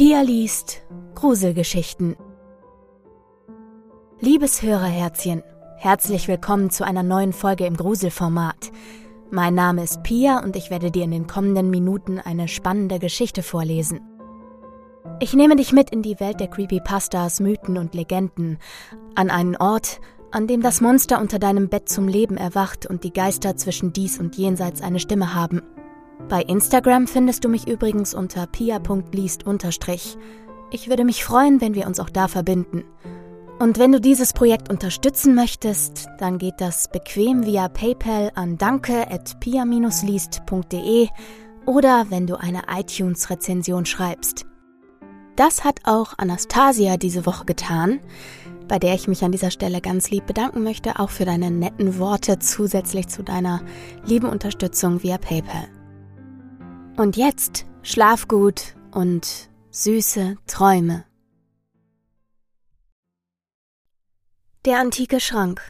Pia liest Gruselgeschichten. Liebes Hörerherzchen, herzlich willkommen zu einer neuen Folge im Gruselformat. Mein Name ist Pia und ich werde dir in den kommenden Minuten eine spannende Geschichte vorlesen. Ich nehme dich mit in die Welt der Creepypastas, Mythen und Legenden, an einen Ort, an dem das Monster unter deinem Bett zum Leben erwacht und die Geister zwischen dies und jenseits eine Stimme haben. Bei Instagram findest du mich übrigens unter pia.liest. Ich würde mich freuen, wenn wir uns auch da verbinden. Und wenn du dieses Projekt unterstützen möchtest, dann geht das bequem via PayPal an danke@pia-liest.de oder wenn du eine iTunes-Rezension schreibst. Das hat auch Anastasia diese Woche getan, bei der ich mich an dieser Stelle ganz lieb bedanken möchte, auch für deine netten Worte zusätzlich zu deiner lieben Unterstützung via PayPal. Und jetzt schlaf gut und süße Träume. Der antike Schrank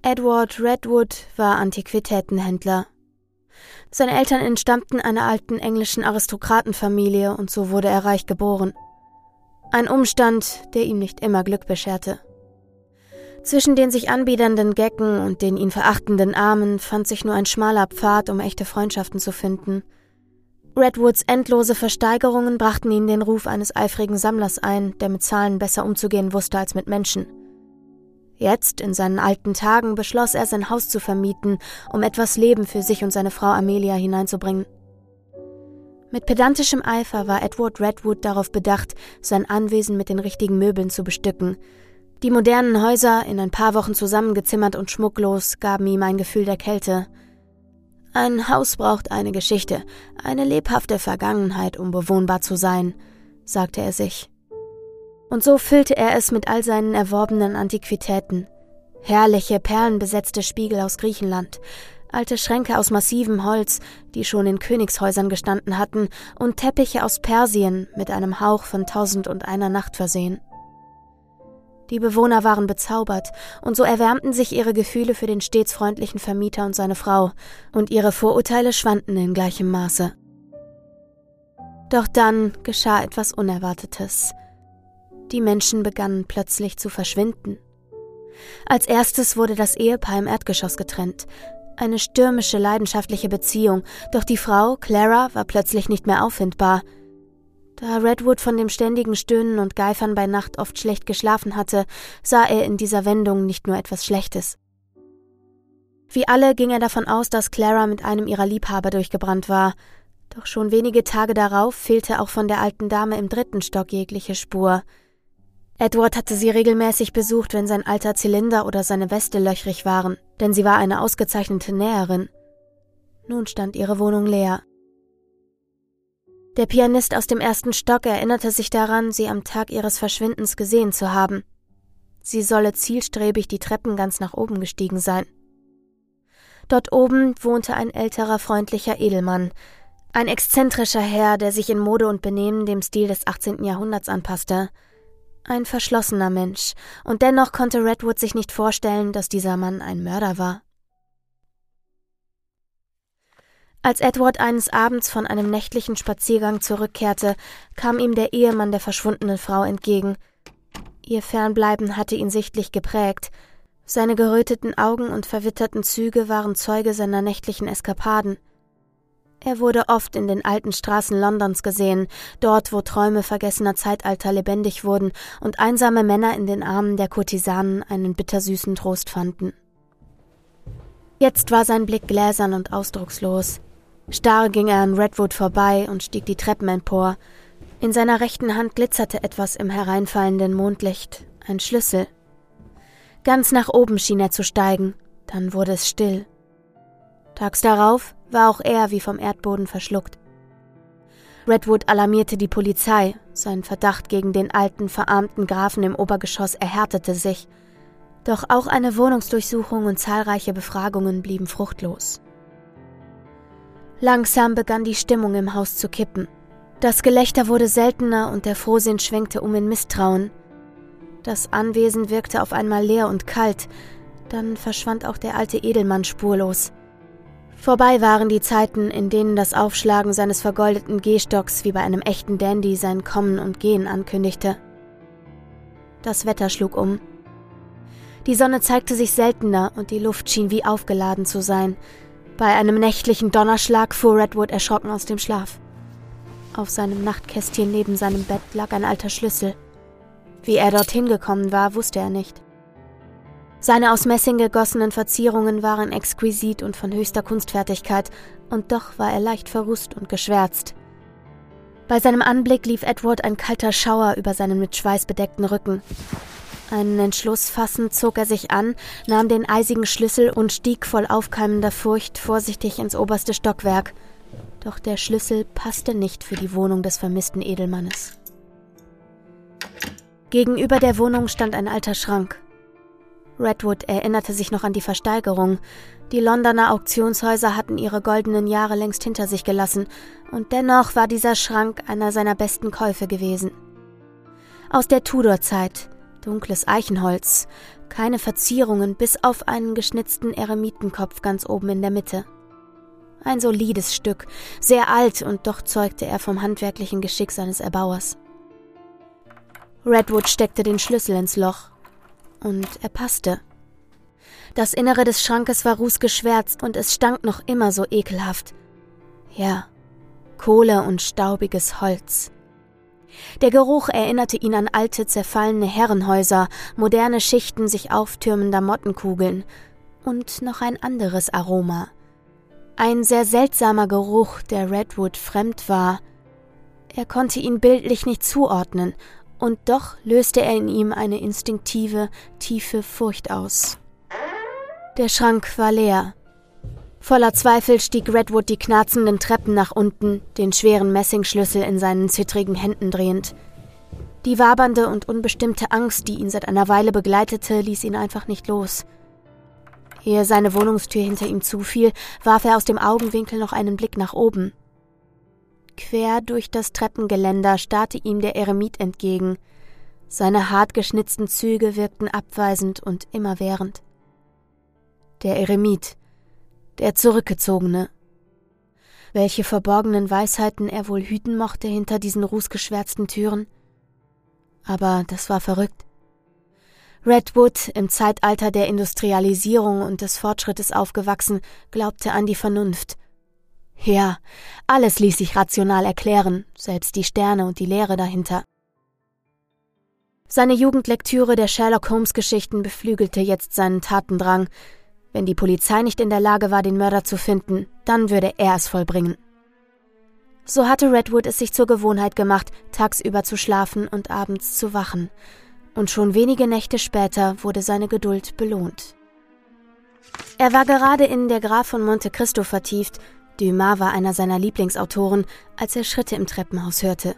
Edward Redwood war Antiquitätenhändler. Seine Eltern entstammten einer alten englischen Aristokratenfamilie und so wurde er reich geboren. Ein Umstand, der ihm nicht immer Glück bescherte. Zwischen den sich anbiedernden Gecken und den ihn verachtenden Armen fand sich nur ein schmaler Pfad, um echte Freundschaften zu finden – Redwoods endlose Versteigerungen brachten ihn den Ruf eines eifrigen Sammlers ein, der mit Zahlen besser umzugehen wusste als mit Menschen. Jetzt, in seinen alten Tagen, beschloss er, sein Haus zu vermieten, um etwas Leben für sich und seine Frau Amelia hineinzubringen. Mit pedantischem Eifer war Edward Redwood darauf bedacht, sein Anwesen mit den richtigen Möbeln zu bestücken. Die modernen Häuser, in ein paar Wochen zusammengezimmert und schmucklos, gaben ihm ein Gefühl der Kälte – ein Haus braucht eine Geschichte, eine lebhafte Vergangenheit, um bewohnbar zu sein, sagte er sich. Und so füllte er es mit all seinen erworbenen Antiquitäten. Herrliche, perlenbesetzte Spiegel aus Griechenland, alte Schränke aus massivem Holz, die schon in Königshäusern gestanden hatten, und Teppiche aus Persien mit einem Hauch von Tausend und einer Nacht versehen. Die Bewohner waren bezaubert, und so erwärmten sich ihre Gefühle für den stets freundlichen Vermieter und seine Frau, und ihre Vorurteile schwanden in gleichem Maße. Doch dann geschah etwas Unerwartetes. Die Menschen begannen plötzlich zu verschwinden. Als erstes wurde das Ehepaar im Erdgeschoss getrennt. Eine stürmische, leidenschaftliche Beziehung, doch die Frau, Clara, war plötzlich nicht mehr auffindbar – da Redwood von dem ständigen Stöhnen und Geifern bei Nacht oft schlecht geschlafen hatte, sah er in dieser Wendung nicht nur etwas Schlechtes. Wie alle ging er davon aus, dass Clara mit einem ihrer Liebhaber durchgebrannt war, doch schon wenige Tage darauf fehlte auch von der alten Dame im dritten Stock jegliche Spur. Edward hatte sie regelmäßig besucht, wenn sein alter Zylinder oder seine Weste löchrig waren, denn sie war eine ausgezeichnete Näherin. Nun stand ihre Wohnung leer. Der Pianist aus dem ersten Stock erinnerte sich daran, sie am Tag ihres Verschwindens gesehen zu haben. Sie solle zielstrebig die Treppen ganz nach oben gestiegen sein. Dort oben wohnte ein älterer, freundlicher Edelmann, ein exzentrischer Herr, der sich in Mode und Benehmen dem Stil des 18. Jahrhunderts anpasste. Ein verschlossener Mensch, und dennoch konnte Redwood sich nicht vorstellen, dass dieser Mann ein Mörder war. Als Edward eines Abends von einem nächtlichen Spaziergang zurückkehrte, kam ihm der Ehemann der verschwundenen Frau entgegen. Ihr Fernbleiben hatte ihn sichtlich geprägt. Seine geröteten Augen und verwitterten Züge waren Zeuge seiner nächtlichen Eskapaden. Er wurde oft in den alten Straßen Londons gesehen, dort, wo Träume vergessener Zeitalter lebendig wurden und einsame Männer in den Armen der Kurtisanen einen bittersüßen Trost fanden. Jetzt war sein Blick gläsern und ausdruckslos. Starr ging er an Redwood vorbei und stieg die Treppen empor. In seiner rechten Hand glitzerte etwas im hereinfallenden Mondlicht, ein Schlüssel. Ganz nach oben schien er zu steigen, dann wurde es still. Tags darauf war auch er wie vom Erdboden verschluckt. Redwood alarmierte die Polizei, sein Verdacht gegen den alten, verarmten Grafen im Obergeschoss erhärtete sich, doch auch eine Wohnungsdurchsuchung und zahlreiche Befragungen blieben fruchtlos. Langsam begann die Stimmung im Haus zu kippen. Das Gelächter wurde seltener und der Frohsinn schwenkte um in Misstrauen. Das Anwesen wirkte auf einmal leer und kalt, dann verschwand auch der alte Edelmann spurlos. Vorbei waren die Zeiten, in denen das Aufschlagen seines vergoldeten Gehstocks wie bei einem echten Dandy sein Kommen und Gehen ankündigte. Das Wetter schlug um. Die Sonne zeigte sich seltener und die Luft schien wie aufgeladen zu sein. Bei einem nächtlichen Donnerschlag fuhr Redwood erschrocken aus dem Schlaf. Auf seinem Nachtkästchen neben seinem Bett lag ein alter Schlüssel. Wie er dorthin gekommen war, wusste er nicht. Seine aus Messing gegossenen Verzierungen waren exquisit und von höchster Kunstfertigkeit, und doch war er leicht verrußt und geschwärzt. Bei seinem Anblick lief Edward ein kalter Schauer über seinen mit Schweiß bedeckten Rücken. Einen Entschluss fassend zog er sich an, nahm den eisigen Schlüssel und stieg voll aufkeimender Furcht vorsichtig ins oberste Stockwerk. Doch der Schlüssel passte nicht für die Wohnung des vermissten Edelmannes. Gegenüber der Wohnung stand ein alter Schrank. Redwood erinnerte sich noch an die Versteigerung. Die Londoner Auktionshäuser hatten ihre goldenen Jahre längst hinter sich gelassen, und dennoch war dieser Schrank einer seiner besten Käufe gewesen. Aus der Tudorzeit, dunkles Eichenholz, keine Verzierungen bis auf einen geschnitzten Eremitenkopf ganz oben in der Mitte. Ein solides Stück, sehr alt und doch zeugte er vom handwerklichen Geschick seines Erbauers. Redwood steckte den Schlüssel ins Loch und er passte. Das Innere des Schrankes war rußgeschwärzt und es stank noch immer so ekelhaft. Ja, Kohle und staubiges Holz. Der Geruch erinnerte ihn an alte, zerfallene Herrenhäuser, moderne Schichten sich auftürmender Mottenkugeln und noch ein anderes Aroma. Ein sehr seltsamer Geruch, der Redwood fremd war. Er konnte ihn bildlich nicht zuordnen und doch löste er in ihm eine instinktive, tiefe Furcht aus. Der Schrank war leer. Voller Zweifel stieg Redwood die knarzenden Treppen nach unten, den schweren Messingschlüssel in seinen zittrigen Händen drehend. Die wabernde und unbestimmte Angst, die ihn seit einer Weile begleitete, ließ ihn einfach nicht los. Ehe seine Wohnungstür hinter ihm zufiel, warf er aus dem Augenwinkel noch einen Blick nach oben. Quer durch das Treppengeländer starrte ihm der Eremit entgegen. Seine hart geschnitzten Züge wirkten abweisend und immerwährend. Der Eremit, der Zurückgezogene. Welche verborgenen Weisheiten er wohl hüten mochte hinter diesen rußgeschwärzten Türen? Aber das war verrückt. Redwood, im Zeitalter der Industrialisierung und des Fortschrittes aufgewachsen, glaubte an die Vernunft ja, alles ließ sich rational erklären, selbst die Sterne und die Lehre dahinter. Seine Jugendlektüre der Sherlock Holmes Geschichten beflügelte jetzt seinen Tatendrang. Wenn die Polizei nicht in der Lage war, den Mörder zu finden, dann würde er es vollbringen. So hatte Redwood es sich zur Gewohnheit gemacht, tagsüber zu schlafen und abends zu wachen. Und schon wenige Nächte später wurde seine Geduld belohnt. Er war gerade in Der Graf von Monte Cristo vertieft, Dumas war einer seiner Lieblingsautoren, als er Schritte im Treppenhaus hörte.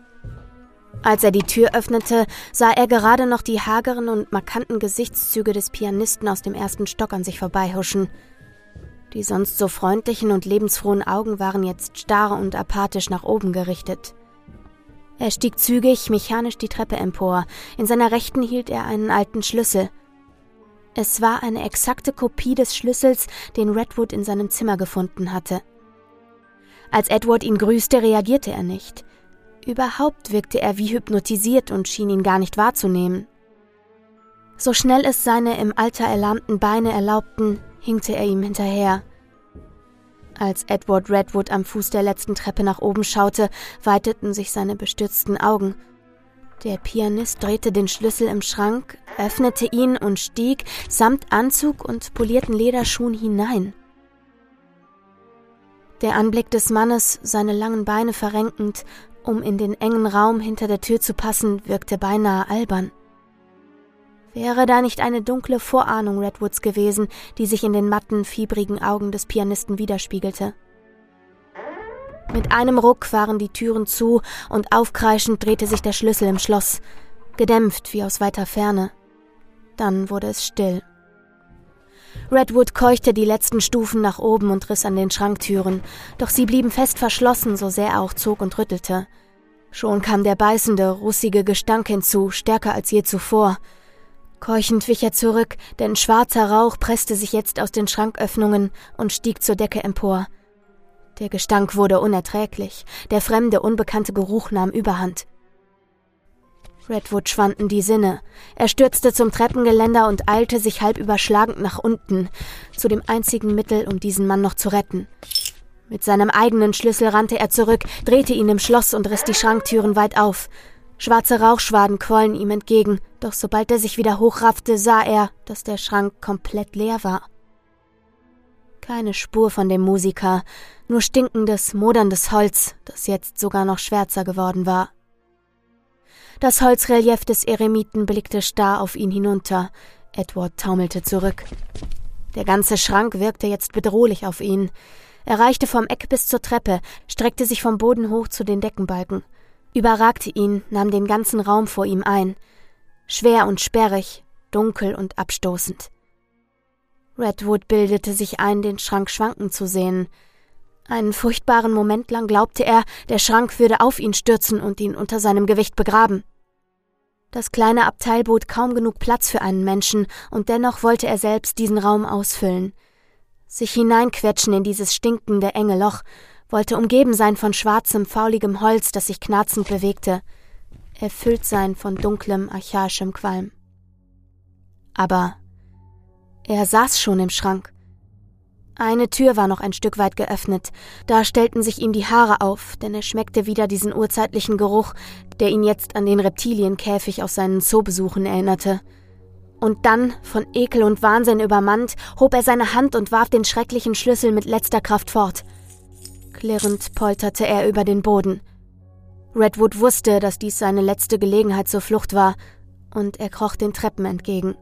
Als er die Tür öffnete, sah er gerade noch die hageren und markanten Gesichtszüge des Pianisten aus dem ersten Stock an sich vorbeihuschen. Die sonst so freundlichen und lebensfrohen Augen waren jetzt starr und apathisch nach oben gerichtet. Er stieg zügig, mechanisch die Treppe empor. In seiner Rechten hielt er einen alten Schlüssel. Es war eine exakte Kopie des Schlüssels, den Redwood in seinem Zimmer gefunden hatte. Als Edward ihn grüßte, reagierte er nicht. Überhaupt wirkte er wie hypnotisiert und schien ihn gar nicht wahrzunehmen. So schnell es seine im Alter erlahmten Beine erlaubten, hinkte er ihm hinterher. Als Edward Redwood am Fuß der letzten Treppe nach oben schaute, weiteten sich seine bestürzten Augen. Der Pianist drehte den Schlüssel im Schrank, öffnete ihn und stieg samt Anzug und polierten Lederschuhen hinein. Der Anblick des Mannes, seine langen Beine verrenkend, um in den engen Raum hinter der Tür zu passen, wirkte beinahe albern. Wäre da nicht eine dunkle Vorahnung Redwoods gewesen, die sich in den matten, fiebrigen Augen des Pianisten widerspiegelte? Mit einem Ruck waren die Türen zu und aufkreischend drehte sich der Schlüssel im Schloss, gedämpft wie aus weiter Ferne. Dann wurde es still. Redwood keuchte die letzten Stufen nach oben und riss an den Schranktüren, doch sie blieben fest verschlossen, so sehr er auch zog und rüttelte. Schon kam der beißende, russige Gestank hinzu, stärker als je zuvor. Keuchend wich er zurück, denn schwarzer Rauch presste sich jetzt aus den Schranköffnungen und stieg zur Decke empor. Der Gestank wurde unerträglich, der fremde, unbekannte Geruch nahm überhand. Redwood schwanden die Sinne. Er stürzte zum Treppengeländer und eilte sich halb überschlagend nach unten, zu dem einzigen Mittel, um diesen Mann noch zu retten. Mit seinem eigenen Schlüssel rannte er zurück, drehte ihn im Schloss und riss die Schranktüren weit auf. Schwarze Rauchschwaden quollen ihm entgegen, doch sobald er sich wieder hochraffte, sah er, dass der Schrank komplett leer war. Keine Spur von dem Musiker, nur stinkendes, moderndes Holz, das jetzt sogar noch schwärzer geworden war. Das Holzrelief des Eremiten blickte starr auf ihn hinunter. Edward taumelte zurück. Der ganze Schrank wirkte jetzt bedrohlich auf ihn. Er reichte vom Eck bis zur Treppe, streckte sich vom Boden hoch zu den Deckenbalken überragte ihn, nahm den ganzen Raum vor ihm ein, schwer und sperrig, dunkel und abstoßend. Redwood bildete sich ein, den Schrank schwanken zu sehen. Einen furchtbaren Moment lang glaubte er, der Schrank würde auf ihn stürzen und ihn unter seinem Gewicht begraben. Das kleine Abteil bot kaum genug Platz für einen Menschen, und dennoch wollte er selbst diesen Raum ausfüllen. Sich hineinquetschen in dieses stinkende enge Loch wollte umgeben sein von schwarzem, fauligem Holz, das sich knarzend bewegte, erfüllt sein von dunklem, archaischem Qualm. Aber er saß schon im Schrank. Eine Tür war noch ein Stück weit geöffnet, da stellten sich ihm die Haare auf, denn er schmeckte wieder diesen urzeitlichen Geruch, der ihn jetzt an den Reptilienkäfig aus seinen Zoobesuchen erinnerte. Und dann, von Ekel und Wahnsinn übermannt, hob er seine Hand und warf den schrecklichen Schlüssel mit letzter Kraft fort. Klirrend polterte er über den Boden. Redwood wusste, dass dies seine letzte Gelegenheit zur Flucht war, und er kroch den Treppen entgegen.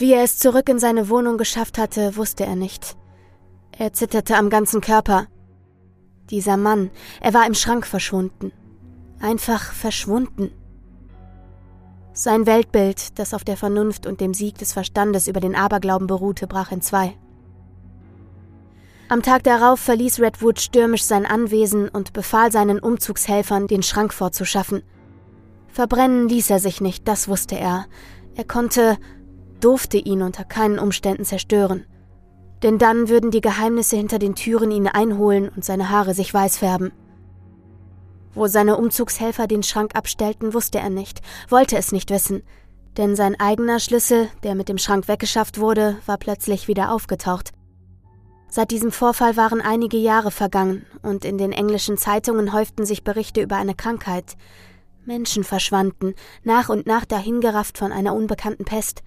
Wie er es zurück in seine Wohnung geschafft hatte, wusste er nicht. Er zitterte am ganzen Körper. Dieser Mann, er war im Schrank verschwunden. Einfach verschwunden. Sein Weltbild, das auf der Vernunft und dem Sieg des Verstandes über den Aberglauben beruhte, brach in zwei. Am Tag darauf verließ Redwood stürmisch sein Anwesen und befahl seinen Umzugshelfern, den Schrank vorzuschaffen. Verbrennen ließ er sich nicht, das wusste er. Er konnte, durfte ihn unter keinen Umständen zerstören. Denn dann würden die Geheimnisse hinter den Türen ihn einholen und seine Haare sich weiß färben. Wo seine Umzugshelfer den Schrank abstellten, wusste er nicht, wollte es nicht wissen, denn sein eigener Schlüssel, der mit dem Schrank weggeschafft wurde, war plötzlich wieder aufgetaucht. Seit diesem Vorfall waren einige Jahre vergangen und in den englischen Zeitungen häuften sich Berichte über eine Krankheit. Menschen verschwanden, nach und nach dahingerafft von einer unbekannten Pest.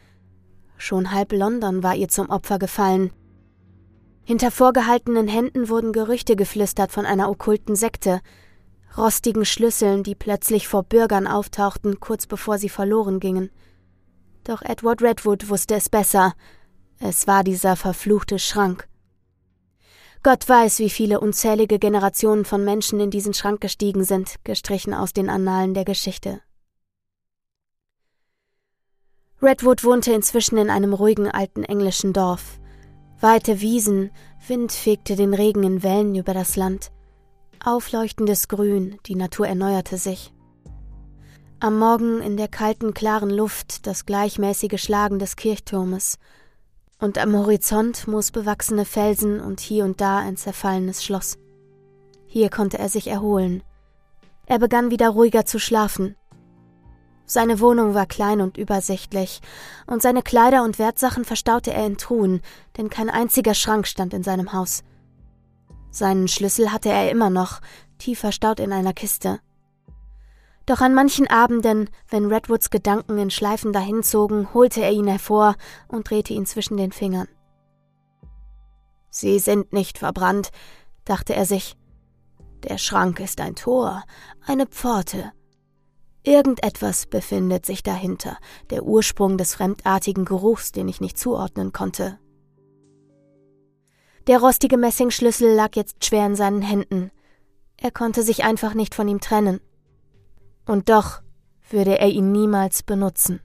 Schon halb London war ihr zum Opfer gefallen. Hinter vorgehaltenen Händen wurden Gerüchte geflüstert von einer okkulten Sekte, rostigen Schlüsseln, die plötzlich vor Bürgern auftauchten, kurz bevor sie verloren gingen. Doch Edward Redwood wusste es besser. Es war dieser verfluchte Schrank. Gott weiß, wie viele unzählige Generationen von Menschen in diesen Schrank gestiegen sind, gestrichen aus den Annalen der Geschichte. Redwood wohnte inzwischen in einem ruhigen alten englischen Dorf. Weite Wiesen, Wind fegte den Regen in Wellen über das Land. Aufleuchtendes Grün, die Natur erneuerte sich. Am Morgen in der kalten, klaren Luft das gleichmäßige Schlagen des Kirchturmes, und am Horizont moosbewachsene Felsen und hier und da ein zerfallenes Schloss. Hier konnte er sich erholen. Er begann wieder ruhiger zu schlafen. Seine Wohnung war klein und übersichtlich, und seine Kleider und Wertsachen verstaute er in Truhen, denn kein einziger Schrank stand in seinem Haus. Seinen Schlüssel hatte er immer noch, tief verstaut in einer Kiste. Doch an manchen Abenden, wenn Redwoods Gedanken in Schleifen dahinzogen, holte er ihn hervor und drehte ihn zwischen den Fingern. Sie sind nicht verbrannt, dachte er sich. Der Schrank ist ein Tor, eine Pforte. Irgendetwas befindet sich dahinter, der Ursprung des fremdartigen Geruchs, den ich nicht zuordnen konnte. Der rostige Messingschlüssel lag jetzt schwer in seinen Händen. Er konnte sich einfach nicht von ihm trennen und doch würde er ihn niemals benutzen.